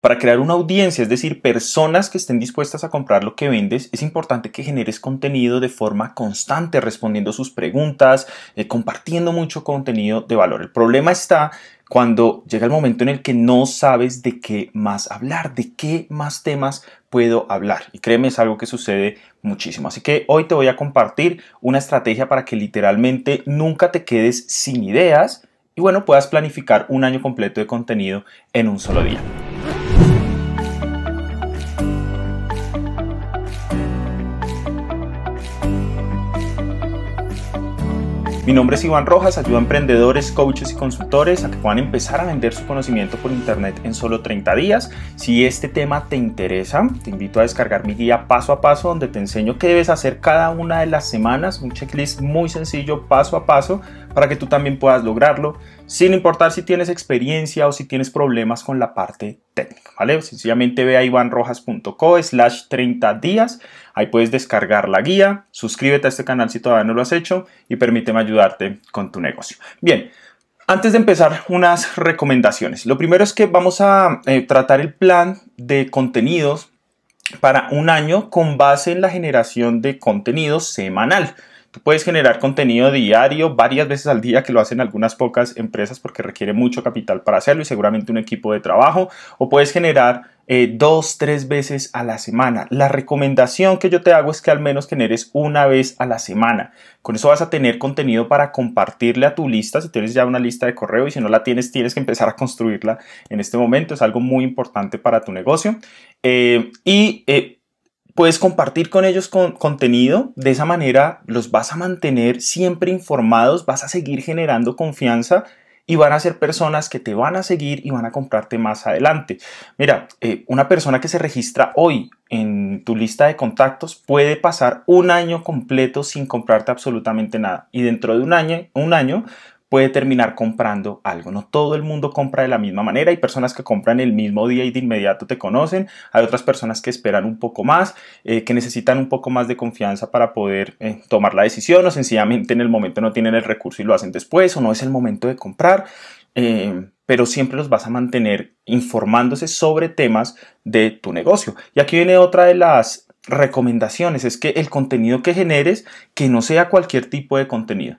Para crear una audiencia, es decir, personas que estén dispuestas a comprar lo que vendes, es importante que generes contenido de forma constante, respondiendo sus preguntas, eh, compartiendo mucho contenido de valor. El problema está cuando llega el momento en el que no sabes de qué más hablar, de qué más temas puedo hablar. Y créeme, es algo que sucede muchísimo. Así que hoy te voy a compartir una estrategia para que literalmente nunca te quedes sin ideas y bueno, puedas planificar un año completo de contenido en un solo día. Mi nombre es Iván Rojas, ayudo a emprendedores, coaches y consultores a que puedan empezar a vender su conocimiento por internet en solo 30 días. Si este tema te interesa, te invito a descargar mi guía paso a paso donde te enseño qué debes hacer cada una de las semanas, un checklist muy sencillo paso a paso para que tú también puedas lograrlo, sin importar si tienes experiencia o si tienes problemas con la parte técnica, ¿vale? Sencillamente ve a ivanrojas.co slash 30 días, ahí puedes descargar la guía, suscríbete a este canal si todavía no lo has hecho y permíteme ayudarte con tu negocio. Bien, antes de empezar, unas recomendaciones. Lo primero es que vamos a eh, tratar el plan de contenidos para un año con base en la generación de contenido semanal. Puedes generar contenido diario varias veces al día, que lo hacen algunas pocas empresas porque requiere mucho capital para hacerlo y seguramente un equipo de trabajo, o puedes generar eh, dos, tres veces a la semana. La recomendación que yo te hago es que al menos generes una vez a la semana. Con eso vas a tener contenido para compartirle a tu lista, si tienes ya una lista de correo y si no la tienes, tienes que empezar a construirla en este momento. Es algo muy importante para tu negocio. Eh, y eh, puedes compartir con ellos con contenido, de esa manera los vas a mantener siempre informados, vas a seguir generando confianza y van a ser personas que te van a seguir y van a comprarte más adelante. Mira, eh, una persona que se registra hoy en tu lista de contactos puede pasar un año completo sin comprarte absolutamente nada y dentro de un año, un año puede terminar comprando algo. No todo el mundo compra de la misma manera. Hay personas que compran el mismo día y de inmediato te conocen. Hay otras personas que esperan un poco más, eh, que necesitan un poco más de confianza para poder eh, tomar la decisión o sencillamente en el momento no tienen el recurso y lo hacen después o no es el momento de comprar. Eh, pero siempre los vas a mantener informándose sobre temas de tu negocio. Y aquí viene otra de las recomendaciones, es que el contenido que generes, que no sea cualquier tipo de contenido.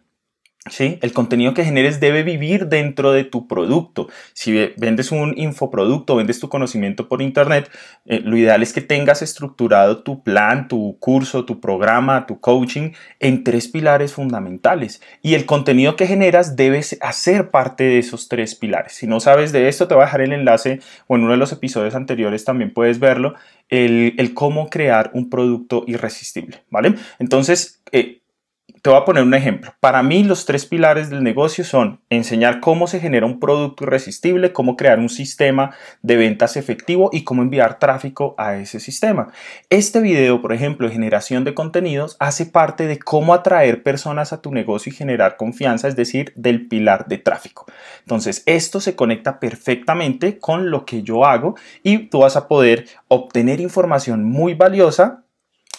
¿Sí? El contenido que generes debe vivir dentro de tu producto. Si vendes un infoproducto, vendes tu conocimiento por internet, eh, lo ideal es que tengas estructurado tu plan, tu curso, tu programa, tu coaching en tres pilares fundamentales. Y el contenido que generas debe hacer parte de esos tres pilares. Si no sabes de esto, te voy a dejar el enlace o en uno de los episodios anteriores también puedes verlo, el, cómo crear un producto irresistible. ¿Vale? Entonces, eh, te voy a poner un ejemplo. Para mí los tres pilares del negocio son enseñar cómo se genera un producto irresistible, cómo crear un sistema de ventas efectivo y cómo enviar tráfico a ese sistema. Este video, por ejemplo, de generación de contenidos, hace parte de cómo atraer personas a tu negocio y generar confianza, es decir, del pilar de tráfico. Entonces, esto se conecta perfectamente con lo que yo hago y tú vas a poder obtener información muy valiosa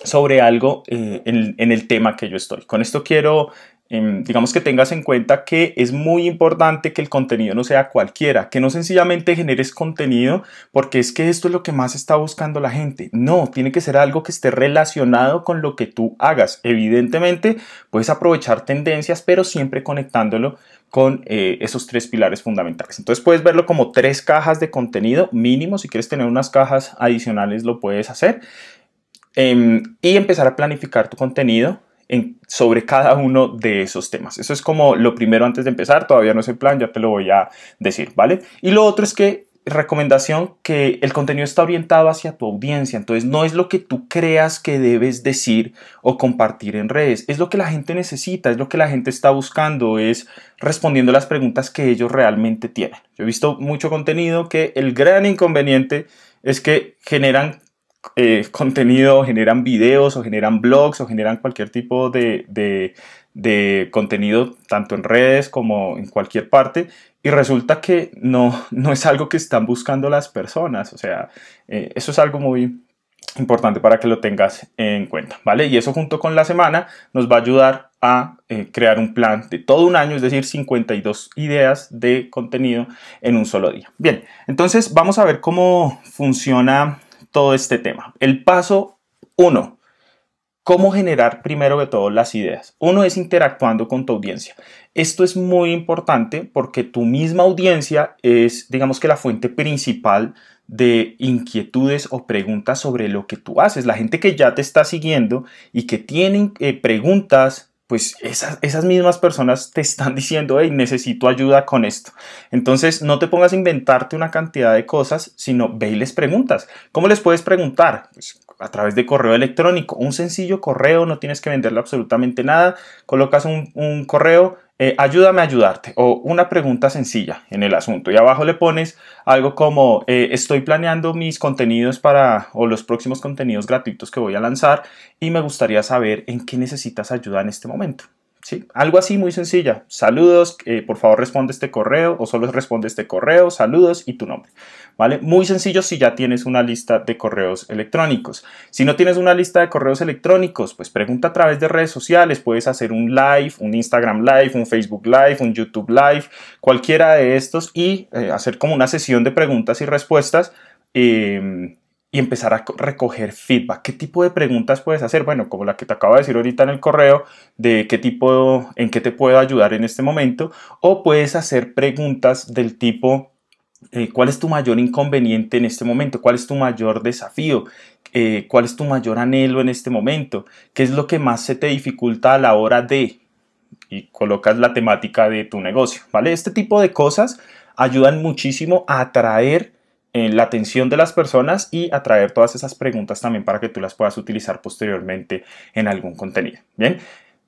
sobre algo eh, en, el tema que yo estoy. Con esto quiero, em, digamos que tengas en cuenta que es muy importante que el contenido no sea cualquiera, que no sencillamente generes contenido porque es que esto es lo que más está buscando la gente. No, tiene que ser algo que esté relacionado con lo que tú hagas. Evidentemente, puedes aprovechar tendencias, pero siempre conectándolo con eh, esos tres pilares fundamentales. Entonces puedes verlo como tres cajas de contenido mínimo. Si quieres tener unas cajas adicionales, lo puedes hacer. Em, y empezar a planificar tu contenido sobre cada uno de esos temas. Eso es como lo primero antes de empezar, todavía no es el plan, ya te lo voy a decir, ¿vale? Y lo otro es que recomendación que el contenido está orientado hacia tu audiencia, entonces no es lo que tú creas que debes decir o compartir en redes, es lo que la gente necesita, es lo que la gente está buscando, es respondiendo las preguntas que ellos realmente tienen. Yo he visto mucho contenido que el gran inconveniente es que generan eh, contenido, generan videos o generan blogs o generan cualquier tipo de, de, contenido tanto en redes como en cualquier parte y resulta que no, no es algo que están buscando las personas. O sea, eh, eso es algo muy importante para que lo tengas en cuenta, ¿vale? Y eso junto con la semana nos va a ayudar a eh, crear un plan de todo un año, es decir, 52 ideas de contenido en un solo día. Bien, entonces vamos a ver cómo funciona todo este tema. El paso 1. ¿Cómo generar primero de todo las ideas? Uno es interactuando con tu audiencia. Esto es muy importante porque tu misma audiencia es, digamos que, la fuente principal de inquietudes o preguntas sobre lo que tú haces. La gente que ya te está siguiendo y que tienen eh, preguntas, pues esas, esas, mismas personas te están diciendo, hey, necesito ayuda con esto. Entonces, no te pongas a inventarte una cantidad de cosas, sino ve y les preguntas. ¿Cómo les puedes preguntar? Pues, a través de correo electrónico. Un sencillo correo, no tienes que venderle absolutamente nada. Colocas un, un correo eh, ayúdame a ayudarte o una pregunta sencilla en el asunto y abajo le pones algo como eh, estoy planeando mis contenidos para o los próximos contenidos gratuitos que voy a lanzar y me gustaría saber en qué necesitas ayuda en este momento. ¿Sí? Algo así muy sencilla. Saludos, eh, por favor responde este correo o solo responde este correo, saludos y tu nombre. ¿Vale? Muy sencillo si ya tienes una lista de correos electrónicos. Si no tienes una lista de correos electrónicos, pues pregunta a través de redes sociales. Puedes hacer un live, un Instagram live, un Facebook live, un YouTube live, cualquiera de estos y eh, hacer como una sesión de preguntas y respuestas. Em, y empezar a recoger feedback. ¿Qué tipo de preguntas puedes hacer? Bueno, como la que te acabo de decir ahorita en el correo, de qué tipo, en qué te puedo ayudar en este momento, o puedes hacer preguntas del tipo, eh, ¿cuál es tu mayor inconveniente en este momento? ¿Cuál es tu mayor desafío? Eh, ¿Cuál es tu mayor anhelo en este momento? ¿Qué es lo que más se te dificulta a la hora de? Y colocas la temática de tu negocio, ¿vale? Este tipo de cosas ayudan muchísimo a atraer en la atención de las personas y atraer todas esas preguntas también para que tú las puedas utilizar posteriormente en algún contenido. Bien.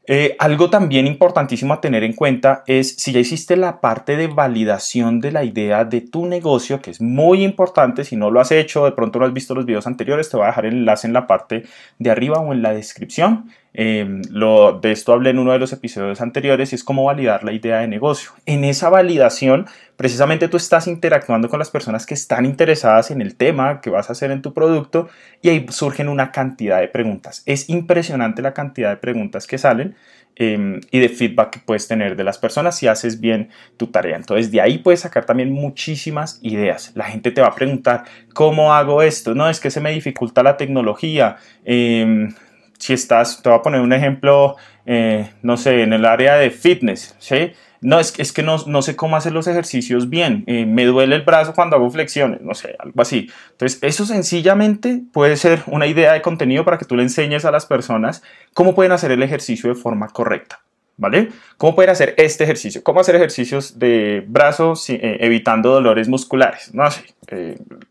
Eh, algo también importantísimo a tener en cuenta es si ya hiciste la parte de validación de la idea de tu negocio, que es muy importante, si no lo has hecho, de pronto no has visto los videos anteriores, te voy a dejar el enlace en la parte de arriba o en la descripción. Em, lo, de esto hablé en uno de los episodios anteriores y es cómo validar la idea de negocio. En esa validación, precisamente tú estás interactuando con las personas que están interesadas en el tema que vas a hacer en tu producto y ahí surgen una cantidad de preguntas. Es impresionante la cantidad de preguntas que salen em, y de feedback que puedes tener de las personas si haces bien tu tarea. Entonces de ahí puedes sacar también muchísimas ideas. La gente te va a preguntar, ¿cómo hago esto? No, es que se me dificulta la tecnología. Em, si estás, te voy a poner un ejemplo, eh, no sé, en el área de fitness, ¿sí? No, es, es que no, no, sé cómo hacer los ejercicios bien, eh, me duele el brazo cuando hago flexiones, no sé, algo así. Entonces, eso sencillamente puede ser una idea de contenido para que tú le enseñes a las personas cómo pueden hacer el ejercicio de forma correcta. ¿Vale? ¿Cómo pueden hacer este ejercicio? ¿Cómo hacer ejercicios de brazos eh, evitando dolores musculares? No sé,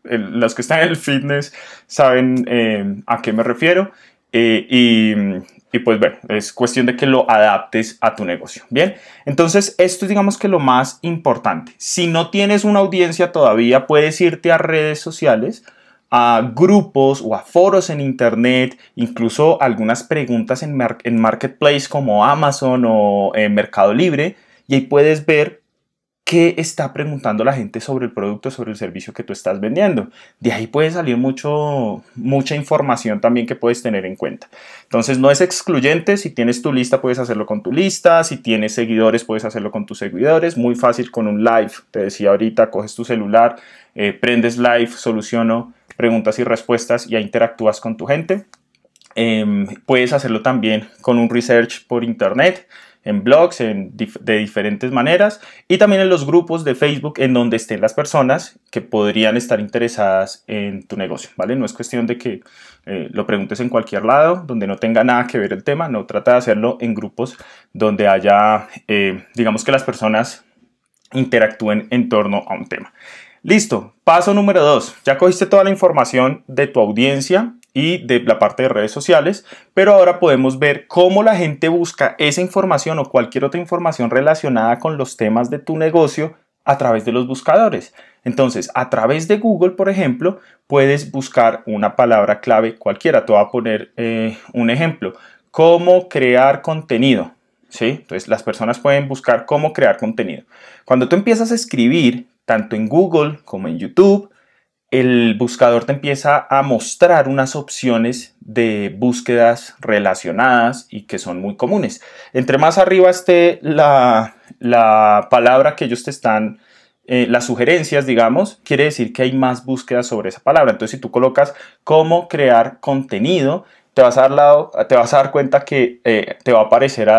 los que están en el fitness saben a qué me refiero. Eh, y, pues bueno, es cuestión de que lo adaptes a tu negocio. Bien, entonces esto es digamos que lo más importante. Si no tienes una audiencia todavía, puedes irte a redes sociales, a grupos o a foros en internet, incluso algunas preguntas en, en Marketplace como Amazon o en Mercado Libre, y ahí puedes ver qué está preguntando la gente sobre el producto, sobre el servicio que tú estás vendiendo. De ahí puede salir mucho, mucha información también que puedes tener en cuenta. Entonces no es excluyente, si tienes tu lista puedes hacerlo con tu lista, si tienes seguidores puedes hacerlo con tus seguidores, muy fácil con un live, te decía ahorita, coges tu celular, eh, prendes live, soluciono preguntas y respuestas y interactúas con tu gente. Em, puedes hacerlo también con un research por internet en blogs de diferentes maneras y también en los grupos de Facebook en donde estén las personas que podrían estar interesadas en tu negocio, ¿vale? No es cuestión de que eh, lo preguntes en cualquier lado donde no tenga nada que ver el tema, no trata de hacerlo en grupos donde haya, eh, digamos que las personas interactúen en torno a un tema. Listo, paso número dos. Ya cogiste toda la información de tu audiencia, y de la parte de redes sociales, pero ahora podemos ver cómo la gente busca esa información o cualquier otra información relacionada con los temas de tu negocio a través de los buscadores. Entonces, a través de Google, por ejemplo, puedes buscar una palabra clave cualquiera. Te voy a poner eh, un ejemplo. ¿Cómo crear contenido? ¿Sí? Entonces, las personas pueden buscar cómo crear contenido. Cuando tú empiezas a escribir, tanto en Google como en YouTube, el buscador te empieza a mostrar unas opciones de búsquedas relacionadas y que son muy comunes. Entre más arriba esté la, palabra que ellos te están, eh, las sugerencias, digamos, quiere decir que hay más búsquedas sobre esa palabra. Entonces, si tú colocas cómo crear contenido, te vas a dar, lado, te vas a dar cuenta que eh, te va a aparecer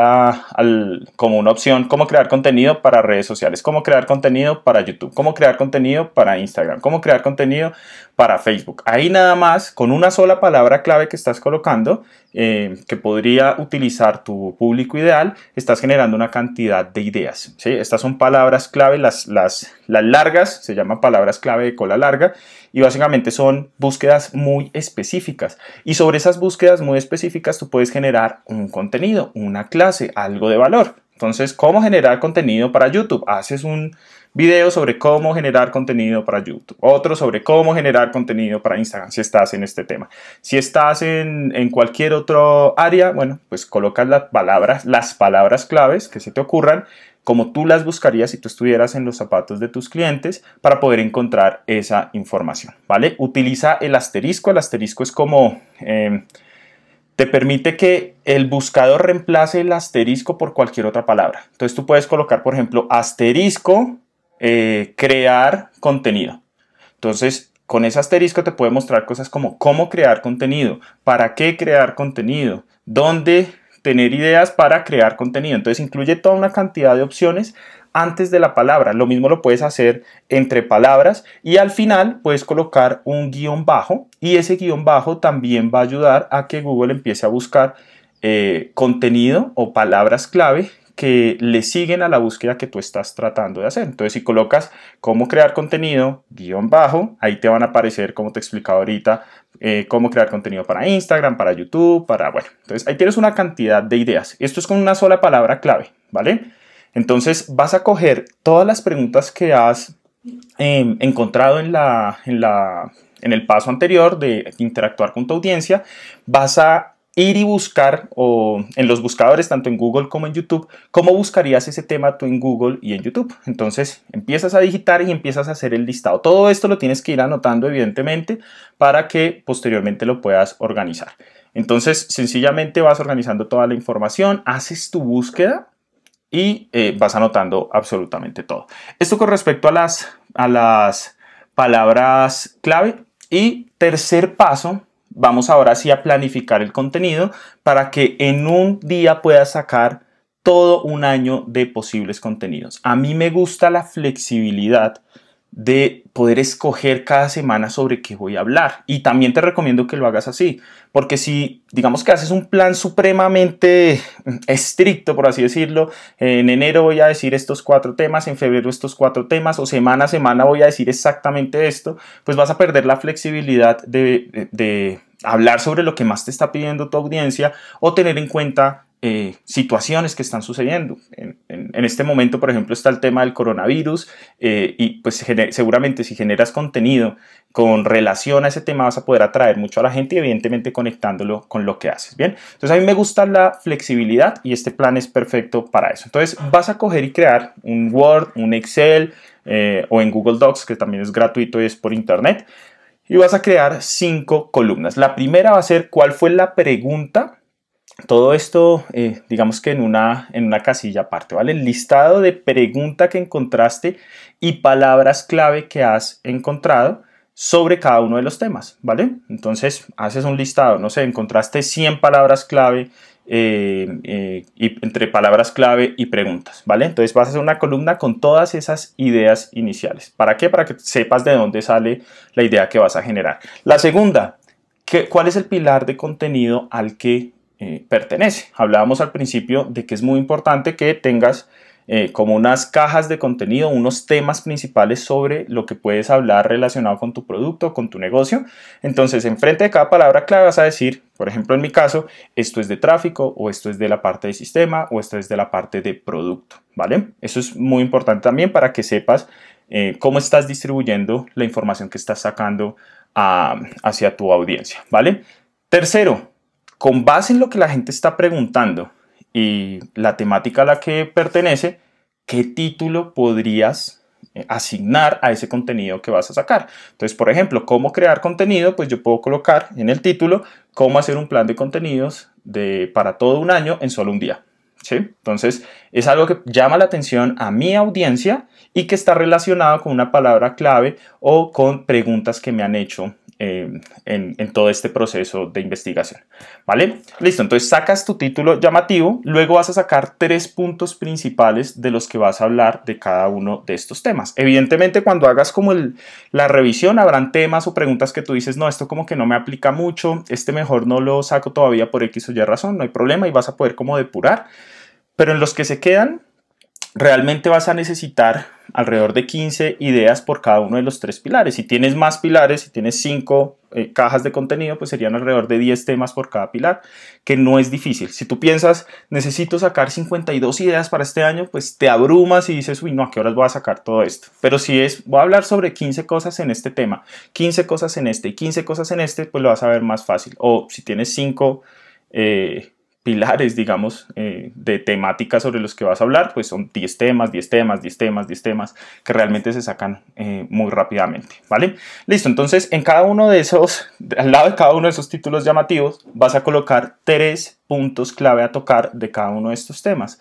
como una opción cómo crear contenido para redes sociales, cómo crear contenido para YouTube, cómo crear contenido para Instagram, cómo crear contenido para Facebook. Ahí nada más, con una sola palabra clave que estás colocando, eh, que podría utilizar tu público ideal, estás generando una cantidad de ideas. Estas son palabras clave, las, las, las largas, se llaman palabras clave de cola larga, y básicamente son búsquedas muy específicas. Y sobre esas búsquedas muy específicas tú puedes generar un contenido, una clase, algo de valor. Entonces, ¿cómo generar contenido para YouTube? Haces un video sobre cómo generar contenido para YouTube, otro sobre cómo generar contenido para Instagram, si estás en este tema. Si estás en, en cualquier otro área, bueno, pues colocas las palabras, las palabras claves que se te ocurran como tú las buscarías si tú estuvieras en los zapatos de tus clientes para poder encontrar esa información, ¿vale? Utiliza el asterisco, el asterisco es como... Em, te permite que el buscador reemplace el asterisco por cualquier otra palabra. Entonces tú puedes colocar, por ejemplo, asterisco, eh, crear contenido. Entonces, con ese asterisco te puede mostrar cosas como cómo crear contenido, para qué crear contenido, dónde tener ideas para crear contenido. Entonces incluye toda una cantidad de opciones antes de la palabra. Lo mismo lo puedes hacer entre palabras y al final puedes colocar un guion bajo y ese guion bajo también va a ayudar a que Google empiece a buscar eh, contenido o palabras clave que le siguen a la búsqueda que tú estás tratando de hacer. Entonces, si colocas cómo crear contenido, guion bajo, ahí te van a aparecer, como te he explicado ahorita, eh, cómo crear contenido para Instagram, para YouTube, para, bueno, entonces ahí tienes una cantidad de ideas. Esto es con una sola palabra clave, ¿vale? Entonces, vas a coger todas las preguntas que has em, encontrado en, la, en, la, en el paso anterior de interactuar con tu audiencia, vas a ir y buscar o en los buscadores tanto en Google como en YouTube, cómo buscarías ese tema tú en Google y en YouTube. Entonces empiezas a digitar y empiezas a hacer el listado. Todo esto lo tienes que ir anotando evidentemente para que posteriormente lo puedas organizar. Entonces sencillamente vas organizando toda la información, haces tu búsqueda y eh, vas anotando absolutamente todo. Esto con respecto a las, a las palabras clave. Y tercer paso, vamos ahora sí a planificar el contenido para que en un día puedas sacar todo un año de posibles contenidos. A mí me gusta la flexibilidad de poder escoger cada semana sobre qué voy a hablar. Y también te recomiendo que lo hagas así, porque si digamos que haces un plan supremamente estricto, por así decirlo, en enero voy a decir estos cuatro temas, en febrero estos cuatro temas, o semana a semana voy a decir exactamente esto, pues vas a perder la flexibilidad de, de hablar sobre lo que más te está pidiendo tu audiencia o tener en cuenta eh, situaciones que están sucediendo. En, este momento, por ejemplo, está el tema del coronavirus eh, y pues seguramente si generas contenido con relación a ese tema vas a poder atraer mucho a la gente y evidentemente conectándolo con lo que haces. Bien, entonces a mí me gusta la flexibilidad y este plan es perfecto para eso. Entonces vas a coger y crear un Word, un Excel eh, o en Google Docs que también es gratuito y es por internet y vas a crear cinco columnas. La primera va a ser cuál fue la pregunta todo esto, eh, digamos que en una, en una casilla aparte, ¿vale? El listado de pregunta que encontraste y palabras clave que has encontrado sobre cada uno de los temas, ¿vale? Entonces, haces un listado, no sé, encontraste 100 palabras clave eh, eh, y, entre palabras clave y preguntas, ¿vale? Entonces vas a hacer una columna con todas esas ideas iniciales. ¿Para qué? Para que sepas de dónde sale la idea que vas a generar. La segunda, ¿cuál es el pilar de contenido al que eh, pertenece. Hablábamos al principio de que es muy importante que tengas eh, como unas cajas de contenido, unos temas principales sobre lo que puedes hablar relacionado con tu producto, con tu negocio. Entonces, enfrente de cada palabra clave vas a decir, por ejemplo, en mi caso, esto es de tráfico o esto es de la parte de sistema o esto es de la parte de producto, ¿vale? Eso es muy importante también para que sepas eh, cómo estás distribuyendo la información que estás sacando ah, hacia tu audiencia, ¿vale? Tercero, con base en lo que la gente está preguntando y la temática a la que pertenece, ¿qué título podrías eh, asignar a ese contenido que vas a sacar. Entonces, por ejemplo, cómo crear contenido, pues yo puedo colocar en el título cómo hacer un plan de contenidos de, para todo un año en solo un día. ¿Sí? Entonces, es algo que llama la atención a mi audiencia y que está relacionado con una palabra clave o con preguntas que me han hecho eh, en, todo este proceso de investigación. ¿Vale? Listo, entonces sacas tu título llamativo, luego vas a sacar tres puntos principales de los que vas a hablar de cada uno de estos temas. Evidentemente, cuando hagas como la revisión, habrán temas o preguntas que tú dices, no, esto como que no me aplica mucho, este mejor no lo saco todavía por X o Y razón, no hay problema y vas a poder como depurar. Pero en los que se quedan, realmente vas a necesitar alrededor de 15 ideas por cada uno de los tres pilares. Si tienes más pilares, si tienes 5 eh, cajas de contenido, pues serían alrededor de 10 temas por cada pilar, que no es difícil. Si tú piensas, necesito sacar 52 ideas para este año, pues te abrumas y dices, uy, no, ¿a qué horas voy a sacar todo esto? Pero si es, voy a hablar sobre 15 cosas en este tema, 15 cosas en este y 15 cosas en este, pues lo vas a ver más fácil. O si tienes 5... Eh, pilares, digamos, eh, de temáticas sobre los que vas a hablar, pues son 10 temas, 10 temas, 10 temas, 10 temas, que realmente se sacan eh, muy rápidamente, ¿vale? Listo, entonces en cada uno de esos, al lado de cada uno de esos títulos llamativos, vas a colocar tres puntos clave a tocar de cada uno de estos temas.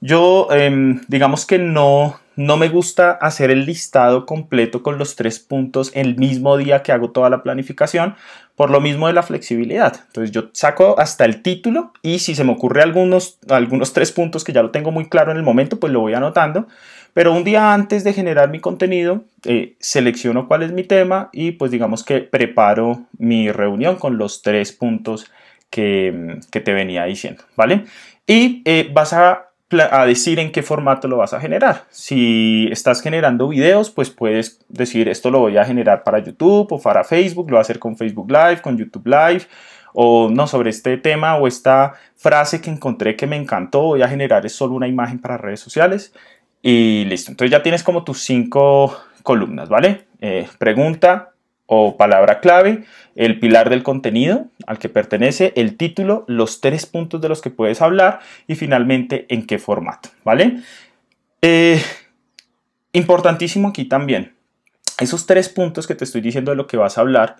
Yo, em, digamos que no, no me gusta hacer el listado completo con los tres puntos el mismo día que hago toda la planificación, por lo mismo de la flexibilidad. Entonces yo saco hasta el título y si se me ocurre algunos, algunos tres puntos que ya lo tengo muy claro en el momento, pues lo voy anotando. Pero un día antes de generar mi contenido, eh, selecciono cuál es mi tema y pues digamos que preparo mi reunión con los tres puntos que, que te venía diciendo, ¿vale? Y eh, vas a a decir en qué formato lo vas a generar. Si estás generando videos, pues puedes decir esto lo voy a generar para YouTube o para Facebook, lo voy a hacer con Facebook Live, con YouTube Live, o no sobre este tema o esta frase que encontré que me encantó, voy a generar es solo una imagen para redes sociales y listo. Entonces ya tienes como tus cinco columnas, ¿vale? Eh, pregunta, o palabra clave, el pilar del contenido al que pertenece, el título, los tres puntos de los que puedes hablar y finalmente en qué formato, ¿vale? Eh, importantísimo aquí también, esos tres puntos que te estoy diciendo de lo que vas a hablar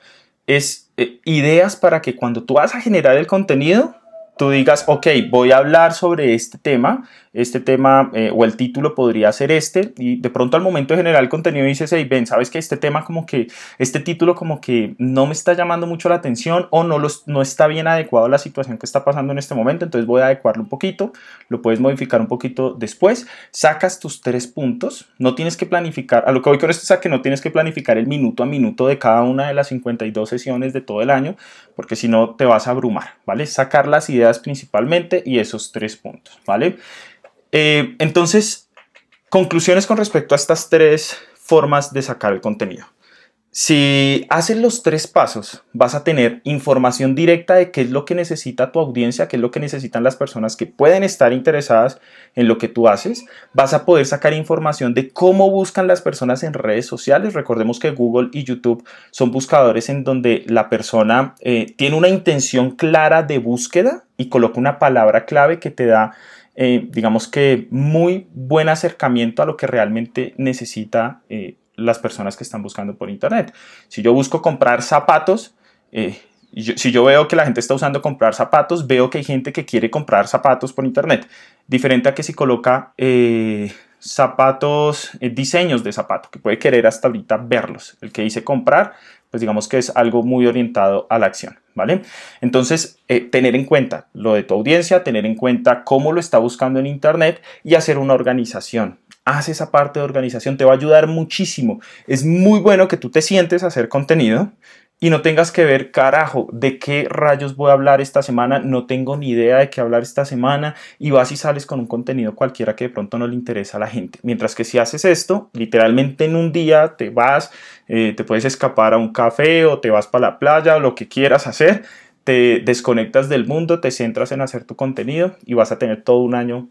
es eh, ideas para que cuando tú vas a generar el contenido tú digas, ok, voy a hablar sobre este tema, este tema eh, o el título podría ser este, y de pronto al momento de generar el contenido dices, hey, ven, sabes que este tema como que, este título como que no me está llamando mucho la atención o no, los, no está bien adecuado a la situación que está pasando en este momento, entonces voy a adecuarlo un poquito, lo puedes modificar un poquito después, sacas tus tres puntos, no tienes que planificar, a lo que voy con esto es a que no tienes que planificar el minuto a minuto de cada una de las 52 sesiones de todo el año, porque si no te vas a abrumar, ¿vale? Sacar las ideas principalmente y esos tres puntos, ¿vale? Eh, entonces, conclusiones con respecto a estas tres formas de sacar el contenido. Si haces los tres pasos, vas a tener información directa de qué es lo que necesita tu audiencia, qué es lo que necesitan las personas que pueden estar interesadas en lo que tú haces. Vas a poder sacar información de cómo buscan las personas en redes sociales. Recordemos que Google y YouTube son buscadores en donde la persona eh, tiene una intención clara de búsqueda y coloca una palabra clave que te da eh, digamos que muy buen acercamiento a lo que realmente necesita eh, las personas que están buscando por internet. Si yo busco comprar zapatos, eh, si yo veo que la gente está usando comprar zapatos, veo que hay gente que quiere comprar zapatos por internet. Diferente a que si coloca zapatos, diseños de zapato, que puede querer hasta ahorita verlos. El que dice comprar, pues digamos que es algo muy orientado a la acción, ¿vale? Entonces, tener en cuenta lo de tu audiencia, tener en cuenta cómo lo está buscando en internet y hacer una organización haz esa parte de organización, te va a ayudar muchísimo. Es muy bueno que tú te sientes a hacer contenido y no tengas que ver, carajo, de qué rayos voy a hablar esta semana, no tengo ni idea de qué hablar esta semana. Y vas y sales con un contenido cualquiera que de pronto no le interesa a la gente. Mientras que si haces esto, literalmente en un día te vas, eh, te puedes escapar a un café o te vas para la playa o lo que quieras hacer, te desconectas del mundo, te centras en hacer tu contenido y vas a tener todo un año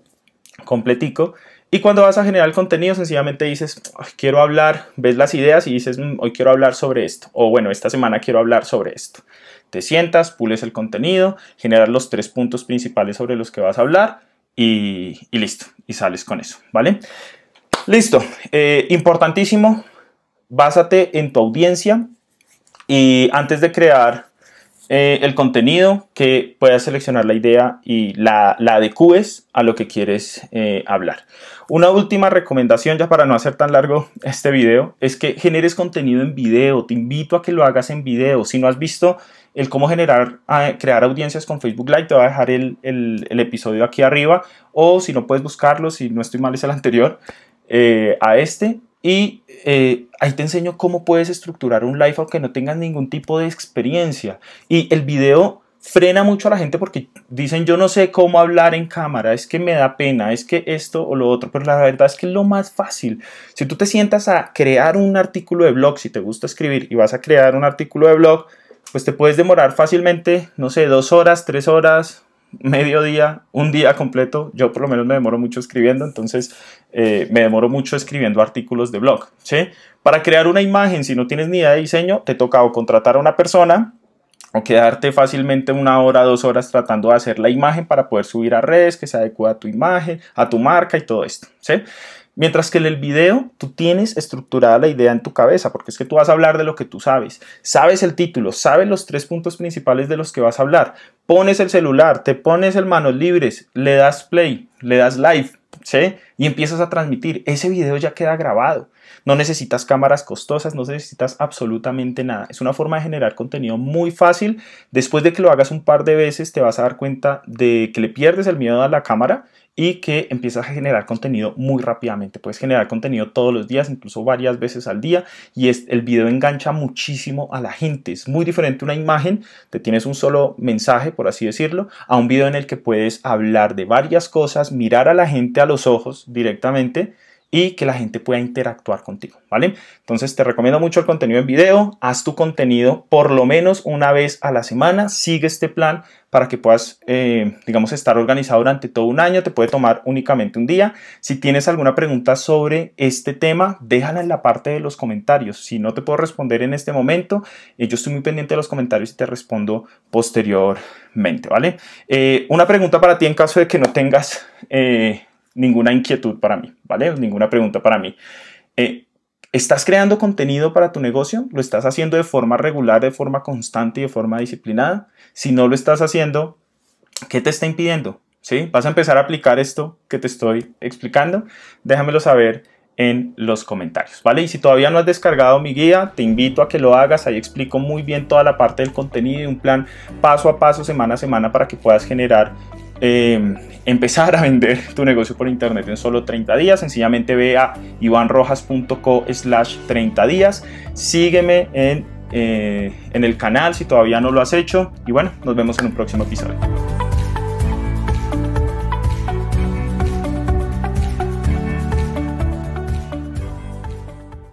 completico y cuando vas a generar contenido, sencillamente dices, quiero hablar, ves las ideas y dices, mm, hoy quiero hablar sobre esto. O bueno, esta semana quiero hablar sobre esto. Te sientas, pules el contenido, generas los tres puntos principales sobre los que vas a hablar y, y listo. Y sales con eso, ¿vale? Listo, eh, importantísimo, básate en tu audiencia y antes de crear eh, el contenido, que puedas seleccionar la idea y la, la adecues a lo que quieres eh, hablar. Una última recomendación, ya para no hacer tan largo este video, es que generes contenido en video. Te invito a que lo hagas en video. Si no has visto el cómo generar, crear audiencias con Facebook Live, te voy a dejar el, el, el episodio aquí arriba. O si no puedes buscarlo, si no estoy mal es el anterior, eh, a este. Y eh, ahí te enseño cómo puedes estructurar un live aunque no tengas ningún tipo de experiencia. Y el video frena mucho a la gente porque dicen yo no sé cómo hablar en cámara, es que me da pena, es que esto o lo otro, pero la verdad es que es lo más fácil. Si tú te sientas a crear un artículo de blog, si te gusta escribir y vas a crear un artículo de blog, pues te puedes demorar fácilmente, no sé, dos horas, tres horas, medio día, un día completo. Yo por lo menos me demoro mucho escribiendo, entonces eh, me demoro mucho escribiendo artículos de blog. ¿sí? Para crear una imagen, si no tienes ni idea de diseño, te toca o contratar a una persona o quedarte fácilmente una hora, dos horas tratando de hacer la imagen para poder subir a redes que se adecua a tu imagen, a tu marca y todo esto. ¿sí? Mientras que en el video tú tienes estructurada la idea en tu cabeza, porque es que tú vas a hablar de lo que tú sabes. Sabes el título, sabes los tres puntos principales de los que vas a hablar. Pones el celular, te pones el manos libres, le das play, le das live, ¿sí? Y empiezas a transmitir. Ese video ya queda grabado. No necesitas cámaras costosas, no necesitas absolutamente nada. Es una forma de generar contenido muy fácil. Después de que lo hagas un par de veces, te vas a dar cuenta de que le pierdes el miedo a la cámara y que empiezas a generar contenido muy rápidamente. Puedes generar contenido todos los días, incluso varias veces al día y es, el video engancha muchísimo a la gente. Es muy diferente una imagen, te tienes un solo mensaje, por así decirlo, a un video en el que puedes hablar de varias cosas, mirar a la gente a los ojos directamente y que la gente pueda interactuar contigo, ¿vale? Entonces te recomiendo mucho el contenido en video, haz tu contenido por lo menos una vez a la semana, sigue este plan para que puedas, eh, digamos, estar organizado durante todo un año, te puede tomar únicamente un día. Si tienes alguna pregunta sobre este tema, déjala en la parte de los comentarios. Si no te puedo responder en este momento, eh, yo estoy muy pendiente de los comentarios y te respondo posteriormente, ¿vale? Eh, una pregunta para ti en caso de que no tengas ninguna inquietud para mí, ¿vale? Ninguna pregunta para mí. Eh, ¿Estás creando contenido para tu negocio? ¿Lo estás haciendo de forma regular, de forma constante y de forma disciplinada? Si no lo estás haciendo, ¿qué te está impidiendo? ¿Sí? ¿Vas a empezar a aplicar esto que te estoy explicando? Déjamelo saber en los comentarios, ¿vale? Y si todavía no has descargado mi guía, te invito a que lo hagas. Ahí explico muy bien toda la parte del contenido y un plan paso a paso, semana a semana, para que puedas generar Em, empezar a vender tu negocio por internet en solo 30 días, sencillamente ve a ivanrojas.co slash 30 días, sígueme en, eh, en el canal si todavía no lo has hecho y bueno, nos vemos en un próximo episodio.